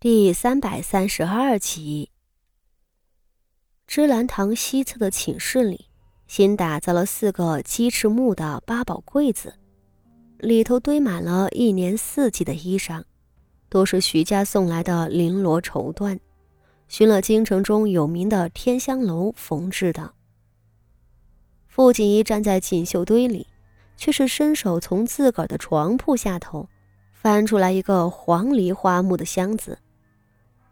第三百三十二集。芝兰堂西侧的寝室里，新打造了四个鸡翅木的八宝柜子，里头堆满了一年四季的衣裳，都是徐家送来的绫罗绸缎，寻了京城中有名的天香楼缝制的。傅锦衣站在锦绣堆里，却是伸手从自个儿的床铺下头翻出来一个黄梨花木的箱子。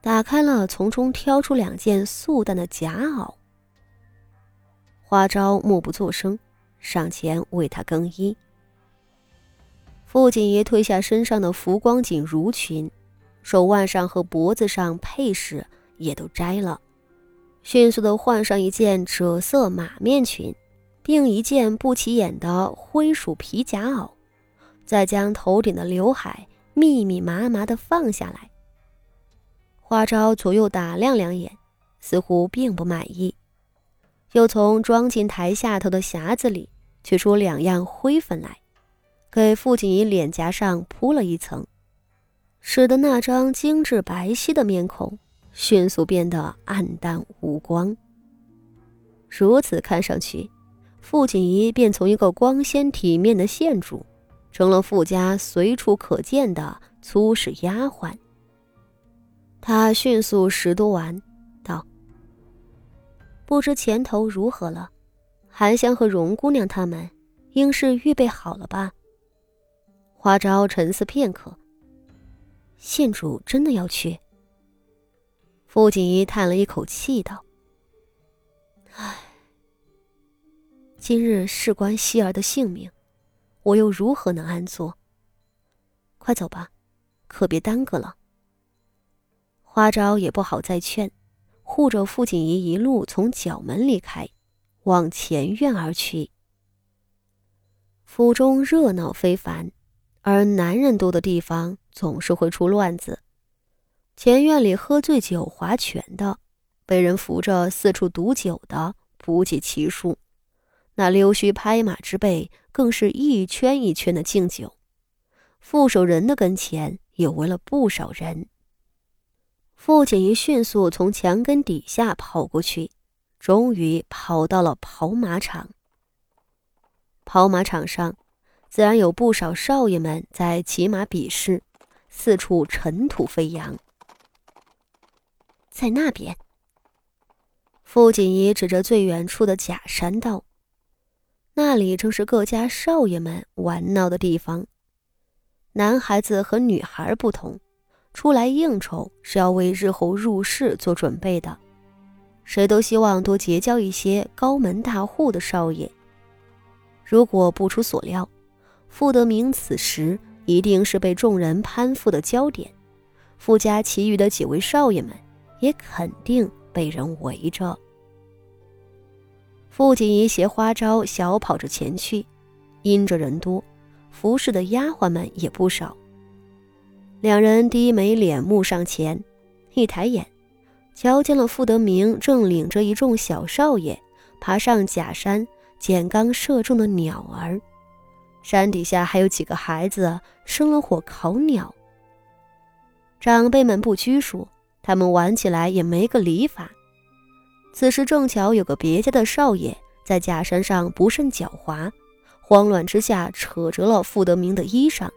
打开了，从中挑出两件素淡的夹袄。花招默不作声，上前为他更衣。傅锦仪褪下身上的浮光锦襦裙，手腕上和脖子上配饰也都摘了，迅速的换上一件赭色马面裙，并一件不起眼的灰鼠皮夹袄，再将头顶的刘海密密麻麻的放下来。花招左右打量两眼，似乎并不满意，又从装进台下头的匣子里取出两样灰粉来，给傅锦仪脸颊上铺了一层，使得那张精致白皙的面孔迅速变得暗淡无光。如此看上去，傅锦仪便从一个光鲜体面的县主，成了傅家随处可见的粗使丫鬟。他迅速拾掇完，道：“不知前头如何了？韩香和荣姑娘他们，应是预备好了吧？”花招沉思片刻，县主真的要去？傅锦衣叹了一口气道：“唉，今日事关希儿的性命，我又如何能安坐？快走吧，可别耽搁了。”花招也不好再劝，护着傅锦仪一路从角门离开，往前院而去。府中热闹非凡，而男人多的地方总是会出乱子。前院里喝醉酒划拳的，被人扶着四处赌酒的不计其数，那溜须拍马之辈更是一圈一圈的敬酒。副手人的跟前也围了不少人。傅锦仪迅速从墙根底下跑过去，终于跑到了跑马场。跑马场上，自然有不少少爷们在骑马比试，四处尘土飞扬。在那边，傅锦仪指着最远处的假山道：“那里正是各家少爷们玩闹的地方。男孩子和女孩不同。”出来应酬是要为日后入仕做准备的，谁都希望多结交一些高门大户的少爷。如果不出所料，傅德明此时一定是被众人攀附的焦点，傅家其余的几位少爷们也肯定被人围着。傅锦仪携花招小跑着前去，因着人多，服侍的丫鬟们也不少。两人低眉敛目上前，一抬眼，瞧见了傅德明正领着一众小少爷爬上假山捡刚射中的鸟儿，山底下还有几个孩子生了火烤鸟。长辈们不拘束，他们玩起来也没个理法。此时正巧有个别家的少爷在假山上不慎脚滑，慌乱之下扯折了傅德明的衣裳。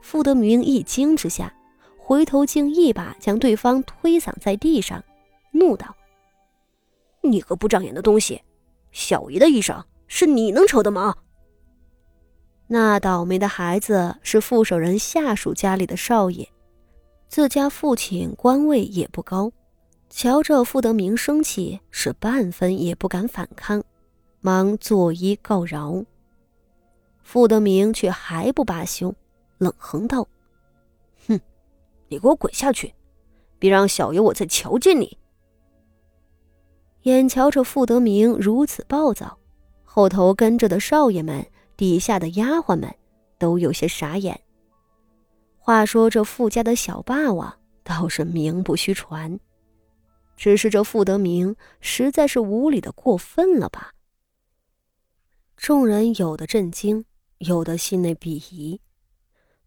傅德明一惊之下，回头竟一把将对方推搡在地上，怒道：“你个不长眼的东西，小姨的衣裳是你能扯的吗？”那倒霉的孩子是副手人下属家里的少爷，自家父亲官位也不高，瞧着傅德明生气，是半分也不敢反抗，忙作揖告饶。傅德明却还不罢休。冷哼道：“哼，你给我滚下去！别让小爷我再瞧见你。”眼瞧着傅德明如此暴躁，后头跟着的少爷们、底下的丫鬟们都有些傻眼。话说这傅家的小霸王倒是名不虚传，只是这傅德明实在是无理的过分了吧？众人有的震惊，有的心内鄙夷。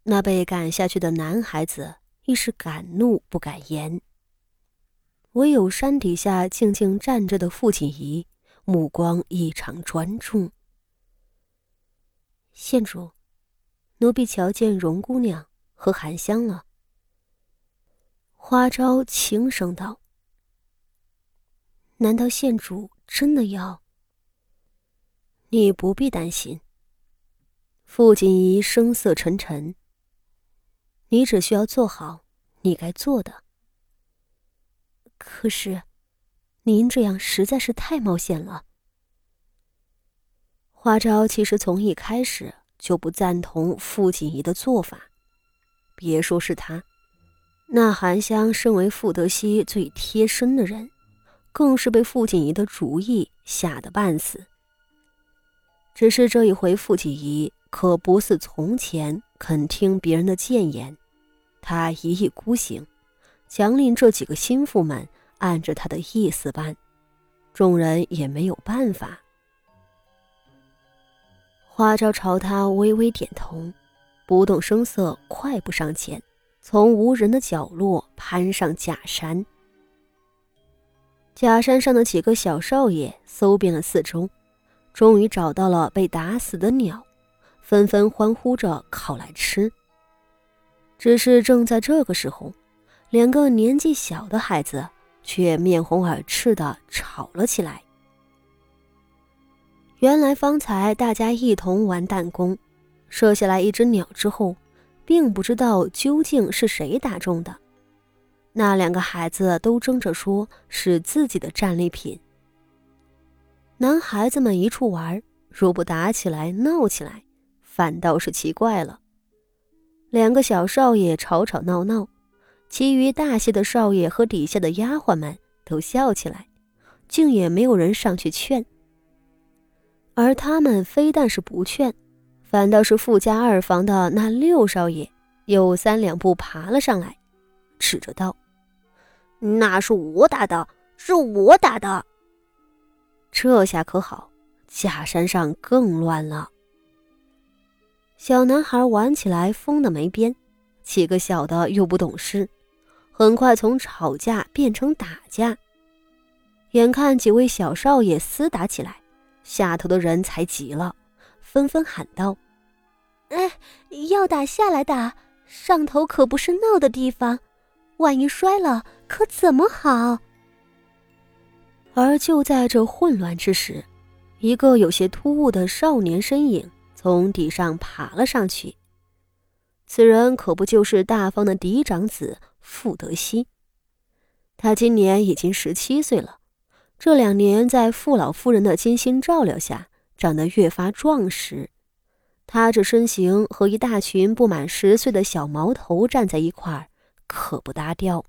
那被赶下去的男孩子亦是敢怒不敢言。唯有山底下静静站着的傅锦仪，目光异常专注。县主，奴婢瞧见荣姑娘和韩香了。花昭轻声道：“难道县主真的要？”你不必担心。傅锦仪声色沉沉。你只需要做好你该做的。可是，您这样实在是太冒险了。花招其实从一开始就不赞同傅锦仪的做法，别说是他，那韩香身为傅德熙最贴身的人，更是被傅锦仪的主意吓得半死。只是这一回，傅锦仪可不似从前肯听别人的谏言，他一意孤行，强令这几个心腹们按着他的意思办，众人也没有办法。花昭朝他微微点头，不动声色，快步上前，从无人的角落攀上假山。假山上的几个小少爷搜遍了四周。终于找到了被打死的鸟，纷纷欢呼着烤来吃。只是正在这个时候，两个年纪小的孩子却面红耳赤的吵了起来。原来方才大家一同玩弹弓，射下来一只鸟之后，并不知道究竟是谁打中的，那两个孩子都争着说是自己的战利品。男孩子们一处玩，若不打起来、闹起来，反倒是奇怪了。两个小少爷吵吵闹闹，其余大些的少爷和底下的丫鬟们都笑起来，竟也没有人上去劝。而他们非但是不劝，反倒是富家二房的那六少爷又三两步爬了上来，指着道：“那是我打的，是我打的。”这下可好，假山上更乱了。小男孩玩起来疯的没边，几个小的又不懂事，很快从吵架变成打架。眼看几位小少爷厮打起来，下头的人才急了，纷纷喊道：“哎，要打下来打，上头可不是闹的地方，万一摔了可怎么好？”而就在这混乱之时，一个有些突兀的少年身影从地上爬了上去。此人可不就是大方的嫡长子傅德熙？他今年已经十七岁了，这两年在傅老夫人的精心照料下，长得越发壮实。他这身形和一大群不满十岁的小毛头站在一块儿，可不搭调。